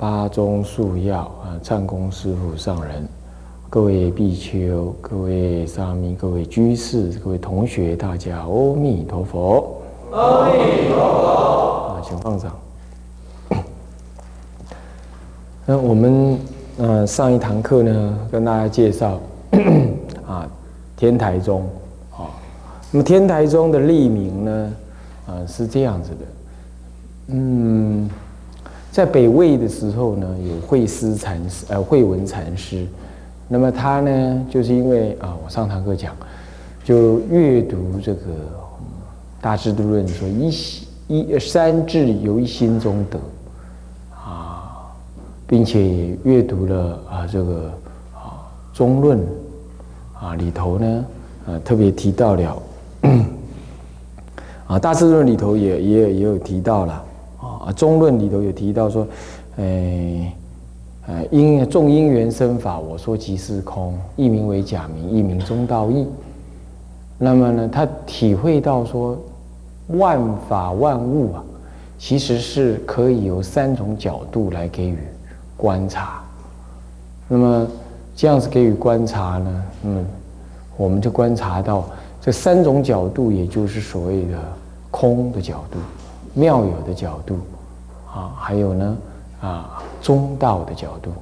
八宗素要啊，唱功师傅上人，各位比丘、各位沙弥、各位居士、各位同学，大家阿弥陀佛。阿弥陀佛。啊，请放上。那我们呃上一堂课呢，跟大家介绍 啊天台宗啊，那么天台宗的立名呢？啊，是这样子的，嗯，在北魏的时候呢，有慧思禅师，呃，慧文禅师，那么他呢，就是因为啊，我上堂课讲，就阅读这个《大智度论》，说一一三智由一心中得，啊，并且也阅读了啊这个啊中论，啊里头呢，呃，特别提到了。啊，《大智论》里头也也也有提到了《中论》里头有提到说，诶，呃，因众因缘生法，我说即是空，一名为假名，一名中道义。那么呢，他体会到说，万法万物啊，其实是可以有三种角度来给予观察。那么这样子给予观察呢，那么我们就观察到这三种角度，也就是所谓的。空的角度，妙有的角度，啊，还有呢，啊，中道的角度。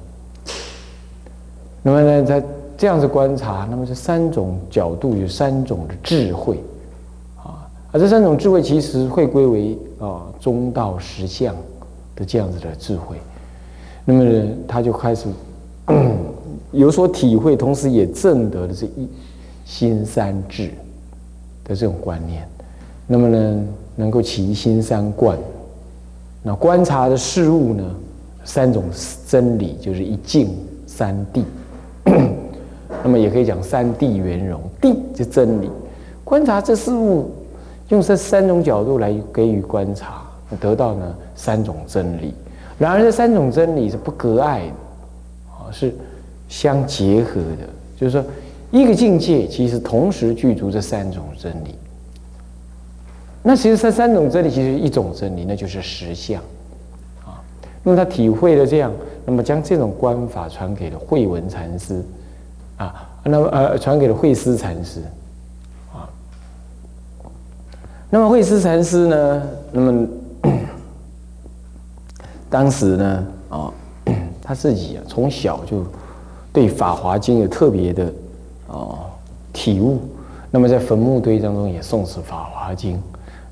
那么呢，在这样子观察，那么这三种角度有三种的智慧，啊，而这三种智慧其实会归为啊中道实相的这样子的智慧。那么呢，他就开始 有所体会，同时也证得了这一心三智的这种观念。那么呢，能够起心三观，那观察的事物呢，三种真理就是一境三谛，那么也可以讲三谛圆融，谛就真理。观察这事物，用这三种角度来给予观察，得到呢三种真理。然而这三种真理是不隔碍的，啊，是相结合的。就是说，一个境界其实同时具足这三种真理。那其实这三种真理，其实一种真理，那就是实相，啊。那么他体会了这样，那么将这种观法传给了慧文禅师，啊，那么呃传给了慧思禅师，啊。那么慧思禅师呢，那么当时呢，啊，他自己啊从小就对《法华经》有特别的哦体悟，那么在坟墓堆当中也诵持《法华经》。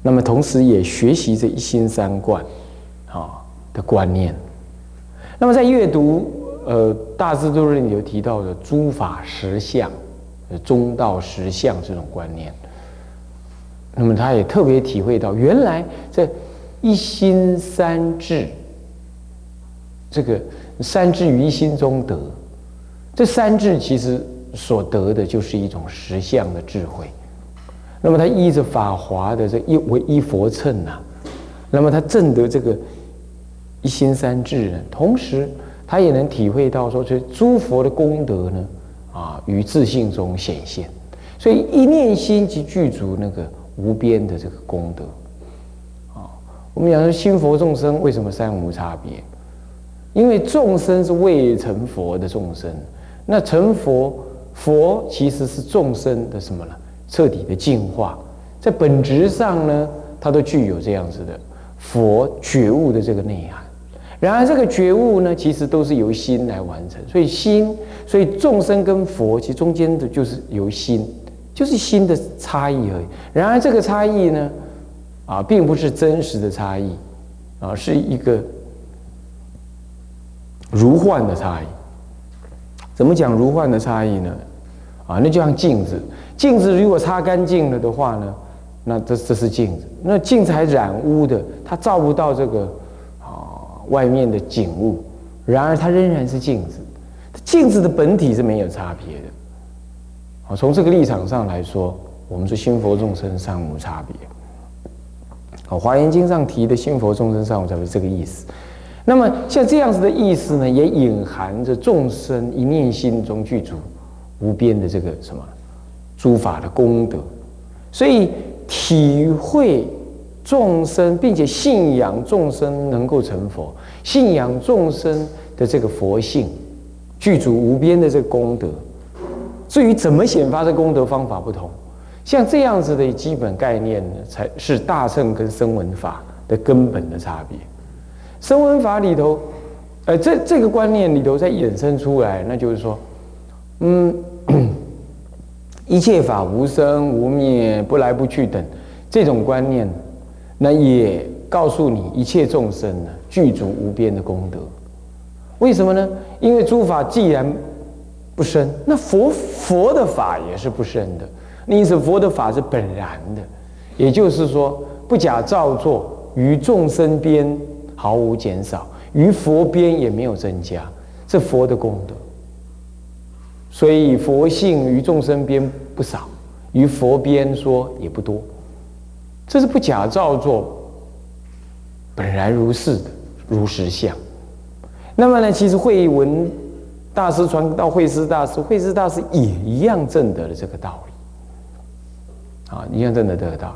那么同时也学习这一心三观，啊的观念。那么在阅读呃《大智度论》里有提到的诸法实相、中道实相这种观念，那么他也特别体会到，原来这一心三智，这个三智于一心中得，这三智其实所得的就是一种实相的智慧。那么他依着法华的这一为一佛乘呐，那么他证得这个一心三智呢，同时他也能体会到说，这诸佛的功德呢，啊，于自信中显现，所以一念心即具足那个无边的这个功德，啊，我们讲说心佛众生为什么三无差别？因为众生是未成佛的众生，那成佛佛其实是众生的什么呢？彻底的净化，在本质上呢，它都具有这样子的佛觉悟的这个内涵。然而，这个觉悟呢，其实都是由心来完成。所以，心，所以众生跟佛其实中间的就是由心，就是心的差异而已。然而，这个差异呢，啊，并不是真实的差异，啊，是一个如幻的差异。怎么讲如幻的差异呢？啊，那就像镜子。镜子如果擦干净了的话呢，那这这是镜子，那镜子还染污的，它照不到这个啊外面的景物，然而它仍然是镜子，镜子的本体是没有差别的。啊，从这个立场上来说，我们说心佛众生尚无差别。好，《华严经》上提的心佛众生尚无差别这个意思。那么像这样子的意思呢，也隐含着众生一念心中具足无边的这个什么诸法的功德，所以。体会众生，并且信仰众生能够成佛，信仰众生的这个佛性，具足无边的这个功德。至于怎么显发这功德方法不同，像这样子的基本概念呢，才是大乘跟声闻法的根本的差别。声闻法里头，呃，这这个观念里头再衍生出来，那就是说，嗯。一切法无生无灭，不来不去等，这种观念，那也告诉你一切众生呢具足无边的功德。为什么呢？因为诸法既然不生，那佛佛的法也是不生的。因此，佛的法是本然的，也就是说不假造作，于众生边毫无减少，于佛边也没有增加，这佛的功德。所以佛性于众生边不少，于佛边说也不多，这是不假造作，本然如是的如实相。那么呢，其实慧文大师传到慧师大师，慧师大师也一样证得了这个道理，啊，一样证得这个道。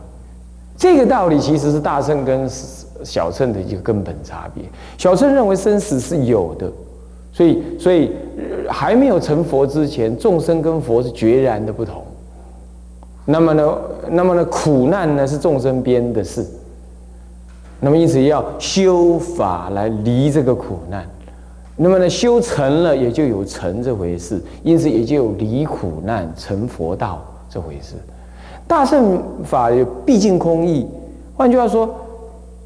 这个道理其实是大乘跟小乘的一个根本差别。小乘认为生死是有的。所以，所以还没有成佛之前，众生跟佛是决然的不同。那么呢，那么呢，苦难呢是众生编的事。那么因此要修法来离这个苦难。那么呢，修成了也就有成这回事，因此也就有离苦难成佛道这回事。大乘法毕竟空义，换句话说，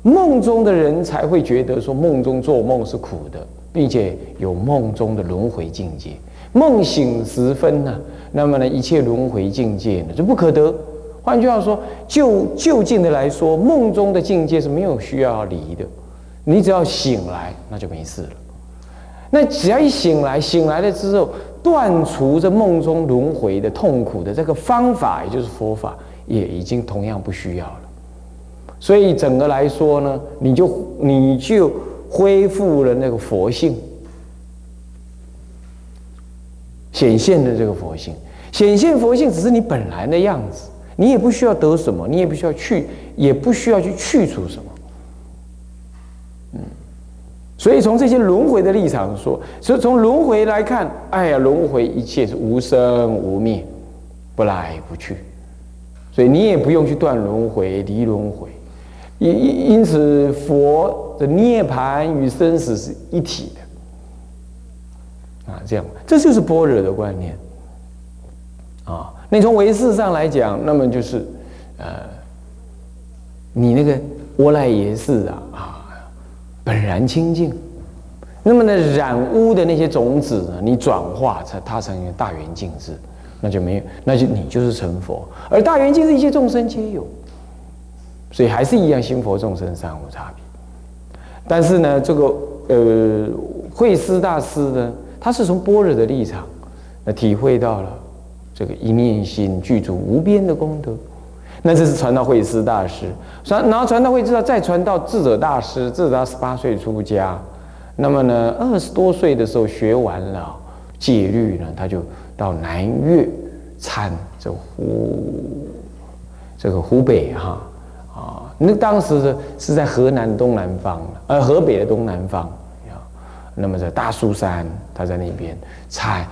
梦中的人才会觉得说梦中做梦是苦的。并且有梦中的轮回境界，梦醒时分呢，那么呢，一切轮回境界呢就不可得。换句话说，就就近的来说，梦中的境界是没有需要离的。你只要醒来，那就没事了。那只要一醒来，醒来了之后，断除这梦中轮回的痛苦的这个方法，也就是佛法，也已经同样不需要了。所以整个来说呢，你就你就。恢复了那个佛性，显现的这个佛性，显现佛性只是你本来的样子，你也不需要得什么，你也不需要去，也不需要去去除什么。所以从这些轮回的立场说，所以从轮回来看，哎呀，轮回一切是无生无灭，不来不去，所以你也不用去断轮回、离轮回。因因因此，佛的涅盘与生死是一体的啊，这样，这就是般若的观念啊。那从唯识上来讲，那么就是呃，你那个无赖也是啊啊，本然清净。那么呢，染污的那些种子呢，你转化成它成大圆净智，那就没有，那就你就是成佛。而大圆净智，一切众生皆有。所以还是一样，心佛众生三无差别。但是呢，这个呃，慧思大师呢，他是从般若的立场，那体会到了这个一念心具足无边的功德。那这是传到慧思大师，传然后传到慧知道，再传到智者大师。智者大十八岁出家，那么呢，二十多岁的时候学完了戒律呢，他就到南岳参这湖这个湖北哈。啊那当时是是在河南东南方，呃，河北的东南方，啊，那么在大苏山，他在那边才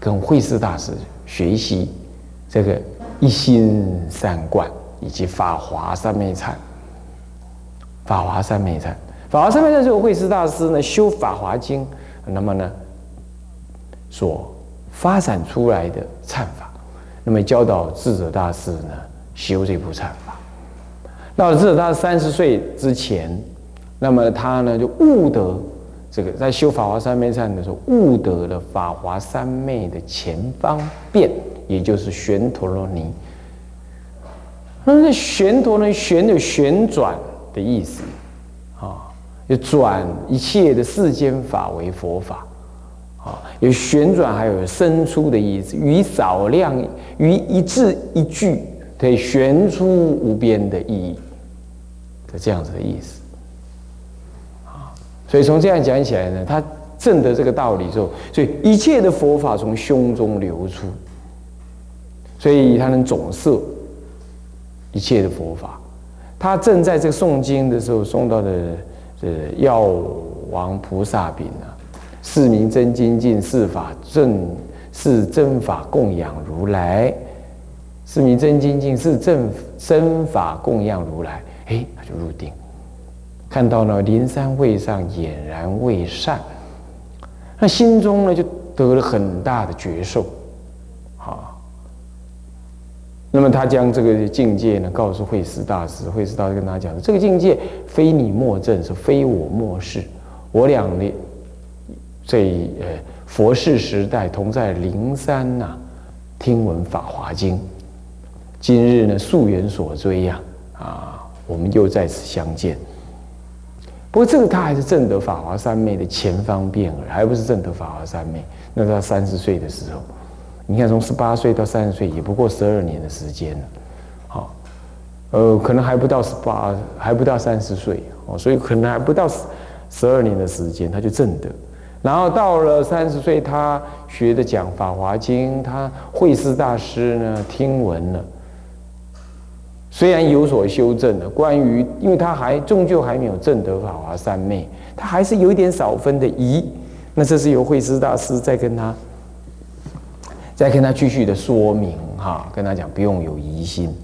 跟慧师大师学习这个一心三观以及法华三昧禅。法华三昧禅，法华三昧禅这个慧师大师呢修法华经，那么呢所发展出来的禅法，那么教导智者大师呢修这部禅法。到了智他三十岁之前，那么他呢就悟得这个在修法华三昧禅的时候，悟得了法华三昧的前方便，也就是玄陀罗尼那么旋陀呢？旋有旋转的意思，啊，有转一切的世间法为佛法，啊，有旋转，还有伸出的意思，于少量，于一字一句，可以旋出无边的意义，的这样子的意思，啊，所以从这样讲起来呢，他证得这个道理之后，所以一切的佛法从胸中流出，所以他能总摄。一切的佛法，他正在这个诵经的时候，诵到的这药王菩萨品啊，是名真精进，是法正，是真法供养如来，是名真精进，是正身法供养如来。哎，他就入定，看到了灵山会上俨然未善，那心中呢就得了很大的觉受。啊那么他将这个境界呢告诉慧思大师，慧思大师跟他讲这个境界非你莫证，是非我莫是。我俩呢，在呃佛世时代同在灵山呐，听闻法华经。今日呢溯源所追呀，啊，我们又在此相见。不过这个他还是正得法华三昧的前方便耳，还不是正得法华三昧。那他三十岁的时候。你看，从十八岁到三十岁，也不过十二年的时间了好，呃，可能还不到十八，还不到三十岁哦，所以可能还不到十十二年的时间，他就正得。然后到了三十岁，他学的讲《法华经》，他慧思大师呢听闻了，虽然有所修正的，关于，因为他还终究还没有证得法华三昧，他还是有一点少分的疑，那这是由慧思大师在跟他。在跟他继续的说明哈，跟他讲不用有疑心。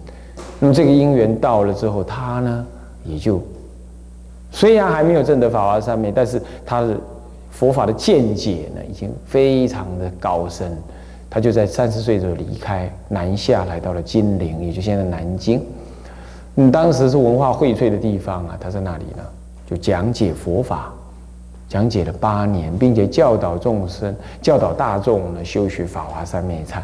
那么这个因缘到了之后，他呢也就虽然还没有证得法华三昧，但是他的佛法的见解呢已经非常的高深。他就在三十岁的时候离开南下，来到了金陵，也就现在南京。你，当时是文化荟萃的地方啊，他在那里呢就讲解佛法。讲解了八年，并且教导众生、教导大众呢修学法华三昧忏。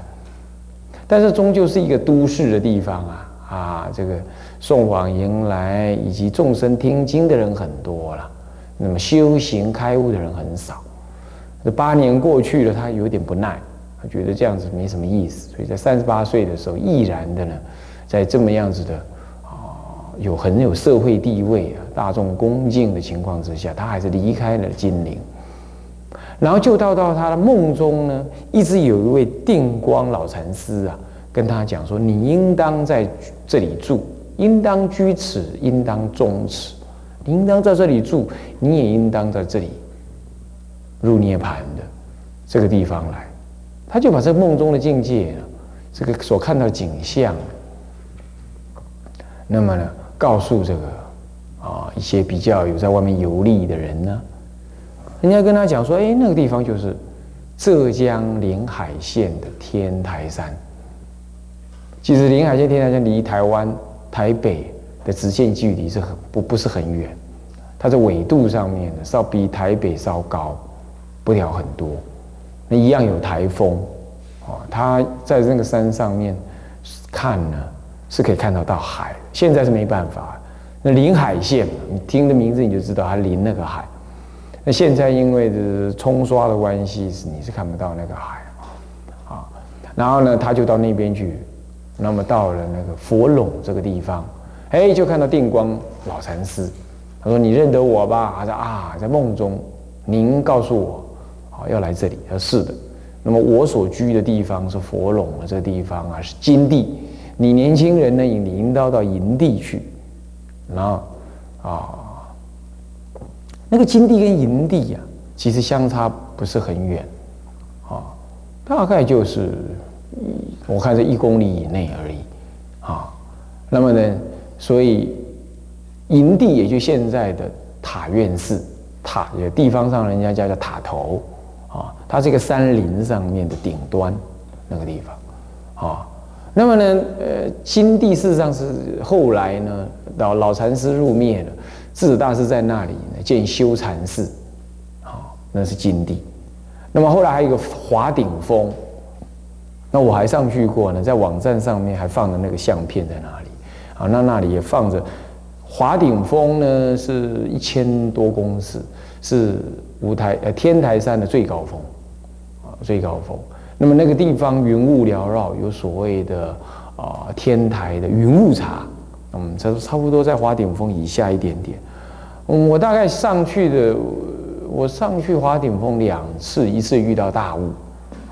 但是终究是一个都市的地方啊啊，这个送往迎来以及众生听经的人很多了，那么修行开悟的人很少。这八年过去了，他有点不耐，他觉得这样子没什么意思，所以在三十八岁的时候，毅然的呢，在这么样子的。有很有社会地位啊，大众恭敬的情况之下，他还是离开了金陵，然后就到到他的梦中呢，一直有一位定光老禅师啊，跟他讲说：“你应当在这里住，应当居此，应当终此，你应当在这里住，你也应当在这里入涅盘的这个地方来。”他就把这梦中的境界，这个所看到的景象，那么呢？告诉这个啊一些比较有在外面游历的人呢，人家跟他讲说，哎，那个地方就是浙江临海县的天台山。其实临海县天台山离台湾台北的直线距离是很不不是很远，它在纬度上面呢稍比台北稍高不了很多，那一样有台风啊，他在那个山上面看呢。是可以看得到海，现在是没办法。那临海线，你听的名字你就知道它临那个海。那现在因为是冲刷的关系，是你是看不到那个海啊。然后呢，他就到那边去，那么到了那个佛垄这个地方，哎，就看到定光老禅师。他说：“你认得我吧？”他说：“啊，在梦中，您告诉我，好，要来这里。”他说：“是的。”那么我所居的地方是佛垄的这个地方啊，是金地。你年轻人呢，你引导到营地去，然后啊，那个金地跟营地呀，其实相差不是很远，啊，大概就是我看是一公里以内而已，啊，那么呢，所以营地也就现在的塔院寺，塔也地方上人家叫叫塔头，啊，它这个山林上面的顶端那个地方，那么呢，呃，金地事实上是后来呢，老老禅师入灭了，智子大师在那里呢建修禅寺，好，那是金地。那么后来还有一个华顶峰，那我还上去过呢，在网站上面还放了那个相片在那里。啊，那那里也放着华顶峰呢，是一千多公尺，是五台呃天台山的最高峰啊，最高峰。那么那个地方云雾缭绕，有所谓的啊天台的云雾茶，嗯，这差不多在华顶峰以下一点点。嗯，我大概上去的，我上去华顶峰两次，一次遇到大雾，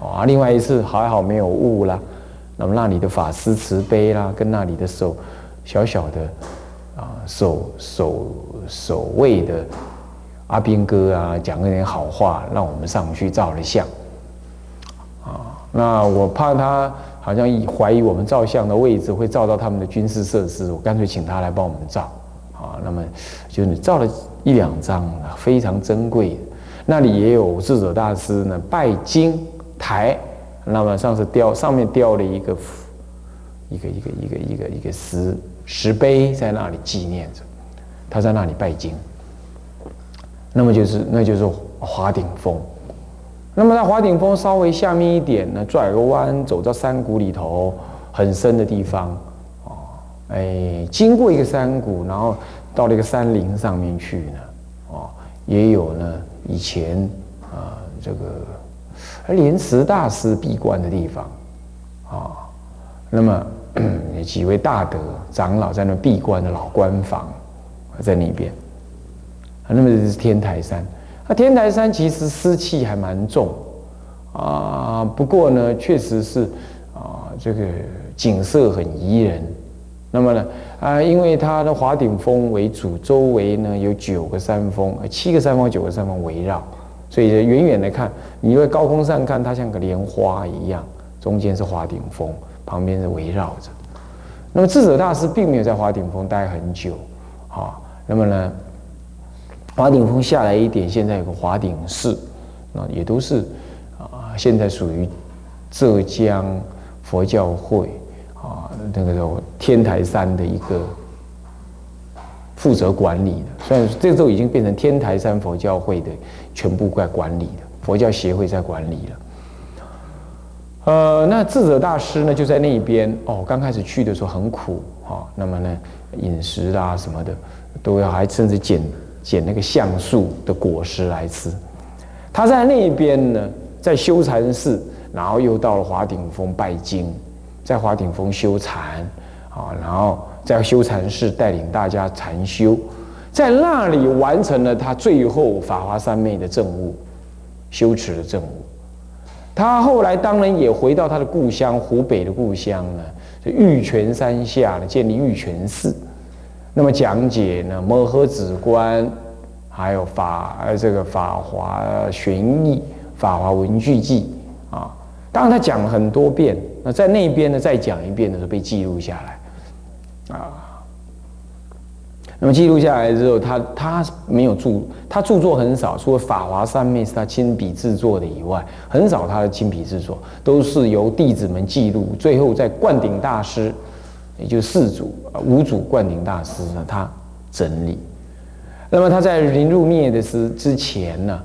啊，另外一次还好没有雾啦。那么那里的法师慈悲啦，跟那里的守小小的啊守守守卫的阿兵哥啊，讲了点好话，让我们上去照了相。那我怕他好像怀疑我们照相的位置会照到他们的军事设施，我干脆请他来帮我们照啊。那么就你照了一两张非常珍贵。那里也有智者大师呢拜金台，那么上次雕上面雕了一个一个一个一个一个一个石石碑在那里纪念着，他在那里拜金。那么就是那就是华顶峰。那么在华顶峰稍微下面一点呢，转个弯走到山谷里头很深的地方，哦，哎，经过一个山谷，然后到了一个山林上面去呢，哦，也有呢以前啊这个莲池大师闭关的地方，啊，那么 几位大德长老在那闭关的老官房在那边，那么这是天台山。那天台山其实湿气还蛮重啊，不过呢，确实是啊，这个景色很宜人。那么呢，啊，因为它的华顶峰为主，周围呢有九个山峰，七个山峰，九个山峰围绕，所以远远的看，你在高空上看，它像个莲花一样，中间是华顶峰，旁边是围绕着。那么智者大师并没有在华顶峰待很久，啊，那么呢？华顶峰下来一点，现在有个华顶寺，那也都是啊，现在属于浙江佛教会啊那个叫天台山的一个负责管理的。虽然这时候已经变成天台山佛教会的全部在管理的，佛教协会在管理了。呃，那智者大师呢就在那边哦。刚开始去的时候很苦哈，那么呢饮食啦什么的都要还甚至减。捡那个橡树的果实来吃。他在那边呢，在修禅寺，然后又到了华顶峰拜经，在华顶峰修禅啊，然后在修禅寺带领大家禅修，在那里完成了他最后法华三昧的政务，修持的政务。他后来当然也回到他的故乡湖北的故乡呢，玉泉山下呢建立玉泉寺。那么讲解呢，摩诃止观，还有法呃这个法华玄义、法华文具记啊，当然他讲了很多遍。那在那边呢，再讲一遍的时候被记录下来啊。那么记录下来之后，他他没有著，他著作很少，除了法华三昧是他亲笔制作的以外，很少他的亲笔制作，都是由弟子们记录，最后在灌顶大师。也就是四祖啊，五祖灌顶大师呢，他整理。那么他在临入灭的时之前呢，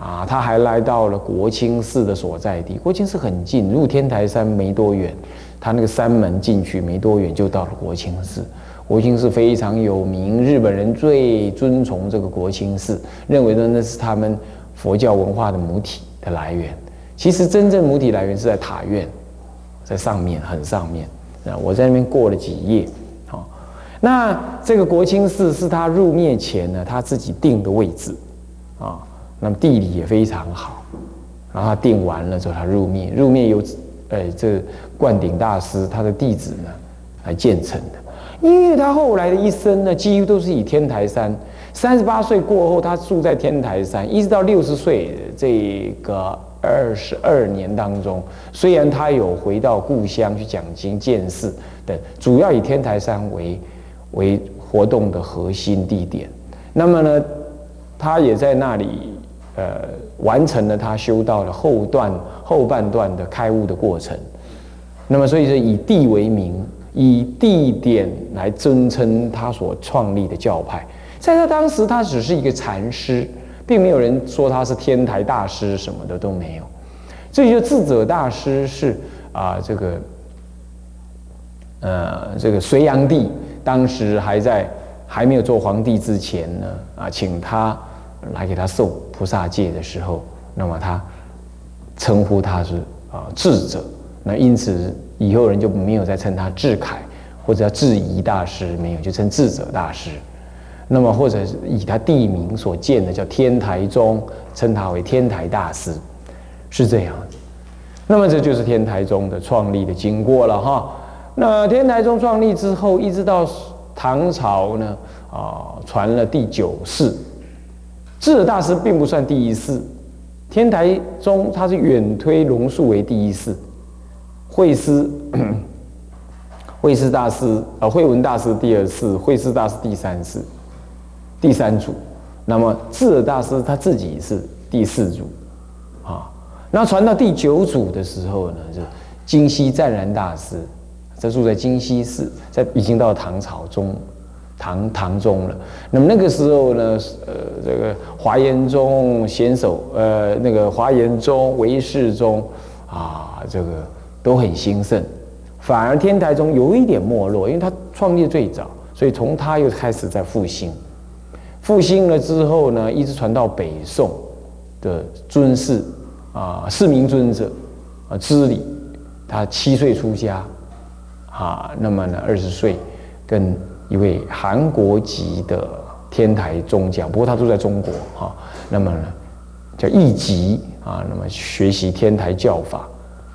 啊，他还来到了国清寺的所在地。国清寺很近，入天台山没多远，他那个山门进去没多远就到了国清寺。国清寺非常有名，日本人最尊崇这个国清寺，认为呢那是他们佛教文化的母体的来源。其实真正母体来源是在塔院，在上面很上面。啊，我在那边过了几夜，好，那这个国清寺是他入灭前呢，他自己定的位置，啊，那么地理也非常好，然后他定完了之后，他入灭，入灭由，呃，这灌顶大师他的弟子呢来建成的，因为他后来的一生呢，几乎都是以天台山，三十八岁过后，他住在天台山，一直到六十岁这个。二十二年当中，虽然他有回到故乡去讲经、见寺等，主要以天台山为为活动的核心地点。那么呢，他也在那里呃完成了他修道的后段后半段的开悟的过程。那么所以说以地为名，以地点来尊称他所创立的教派。在他当时，他只是一个禅师。并没有人说他是天台大师，什么的都没有。这就智者大师是啊，这个呃，这个隋炀帝当时还在还没有做皇帝之前呢，啊，请他来给他受菩萨戒的时候，那么他称呼他是啊智者，那因此以后人就没有再称他智凯或者叫智仪大师，没有就称智者大师。那么或者是以他地名所建的叫天台宗，称他为天台大师，是这样。那么这就是天台宗的创立的经过了哈。那天台宗创立之后，一直到唐朝呢，啊，传了第九世，智者大师并不算第一世。天台宗他是远推龙树为第一世，慧师慧师大师啊，慧文大师第二世，慧师大师第三世。第三组，那么智尔大师他自己是第四组，啊，那传到第九组的时候呢，就金溪湛然大师，这住在金溪寺，在已经到唐朝中，唐唐中了。那么那个时候呢，呃，这个华严宗显首，呃，那个华严宗、唯识宗啊，这个都很兴盛，反而天台宗有一点没落，因为他创立最早，所以从他又开始在复兴。复兴了之后呢，一直传到北宋的尊士啊，四明尊者啊，知礼，他七岁出家啊，那么呢，二十岁跟一位韩国籍的天台宗教，不过他住在中国哈，那么呢，叫义吉啊，那么学习天台教法，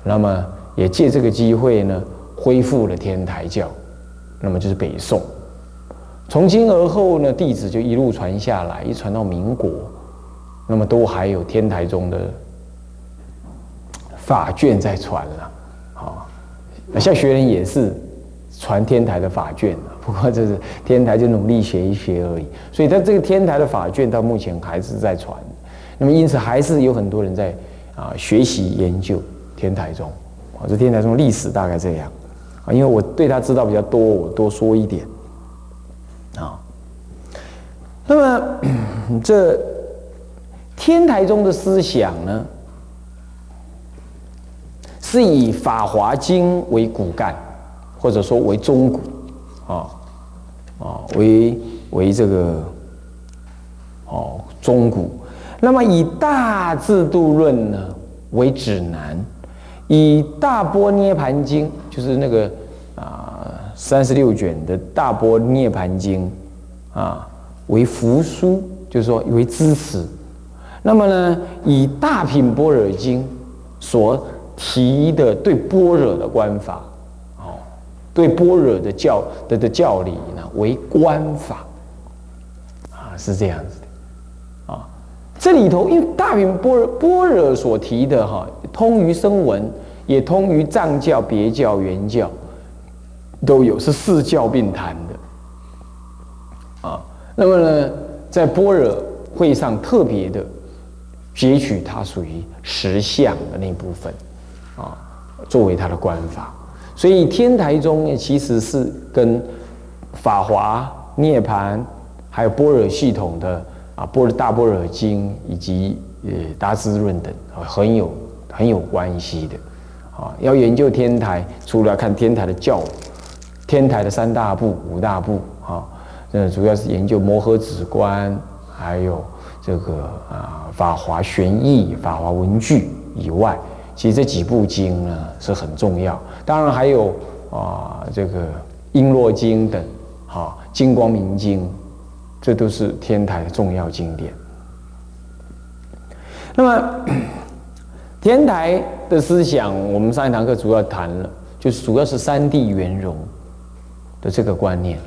那么也借这个机会呢，恢复了天台教，那么就是北宋。从今而后呢，弟子就一路传下来，一传到民国，那么都还有天台宗的法卷在传了，啊，像学人也是传天台的法卷不过这是天台就努力学一学而已，所以他这个天台的法卷到目前还是在传，那么因此还是有很多人在啊学习研究天台宗，啊，这天台宗历史大概这样，啊，因为我对他知道比较多，我多说一点。啊，那么这天台宗的思想呢，是以《法华经》为骨干，或者说为中骨，啊啊，为为这个哦中骨。那么以《大智度论》呢为指南，以《大波涅盘经》就是那个啊。三十六卷的大波涅盘经啊，为扶书，就是说为支持。那么呢，以大品般若经所提的对般若的观法，哦，对般若的教的的教理呢，为观法啊，是这样子的啊。这里头，因为大品般若般若所提的哈，通于声闻，也通于藏教、别教、原教。都有是四教并谈的啊，那么呢，在般若会上特别的截取它属于实相的那部分啊，作为它的观法。所以天台宗其实是跟法华、涅盘，还有般若系统的啊，般若大般若经以及呃大智论等啊很有很有关系的啊。要研究天台，除了看天台的教。天台的三大部、五大部，啊，那主要是研究摩诃止观，还有这个啊法华玄义、法华文具以外，其实这几部经呢是很重要。当然还有啊这个璎珞经等，哈金光明经，这都是天台的重要经典。那么 天台的思想，我们上一堂课主要谈了，就是主要是三谛圆融。的这个观念，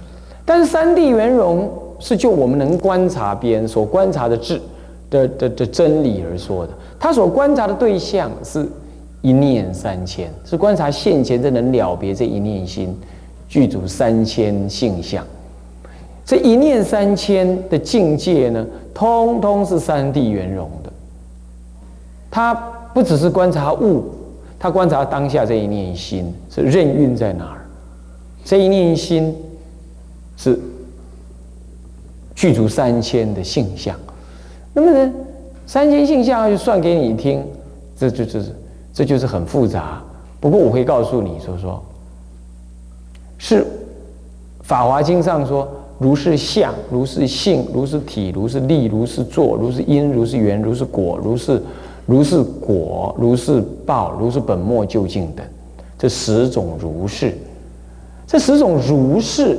但是三谛圆融是就我们能观察边所观察的智的的的真理而说的，他所观察的对象是一念三千，是观察现前这能了别这一念心具足三千性相，这一念三千的境界呢，通通是三谛圆融的，他不只是观察物，他观察当下这一念心是任运在哪儿。这一念心是具足三千的性相，那么呢，三千性相就算给你听，这就就是这就是很复杂。不过我会告诉你说说，是法华经》上说：“如是相，如是性，如是体，如是力，如是作，如是因，如是缘，如是果，如是如是果，如是报，如是本末究竟等。”这十种如是，这十种如是，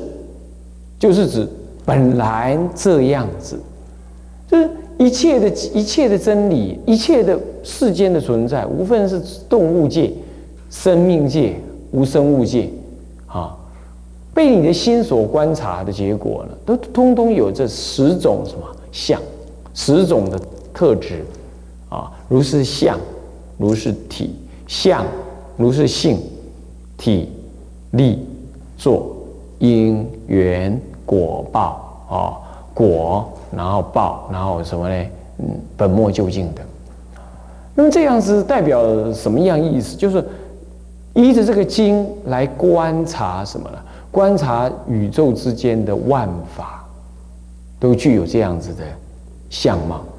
就是指本来这样子，就是一切的一切的真理，一切的世间的存在，无分是动物界、生命界、无生物界，啊，被你的心所观察的结果呢，都通通有这十种什么相，十种的特质，啊，如是相，如是体相。如是性、体、力、作、因、缘、果、报啊，果，然后报，然后什么呢？嗯，本末究竟的。那么这样子代表什么样意思？就是依着这个经来观察什么呢？观察宇宙之间的万法，都具有这样子的相貌。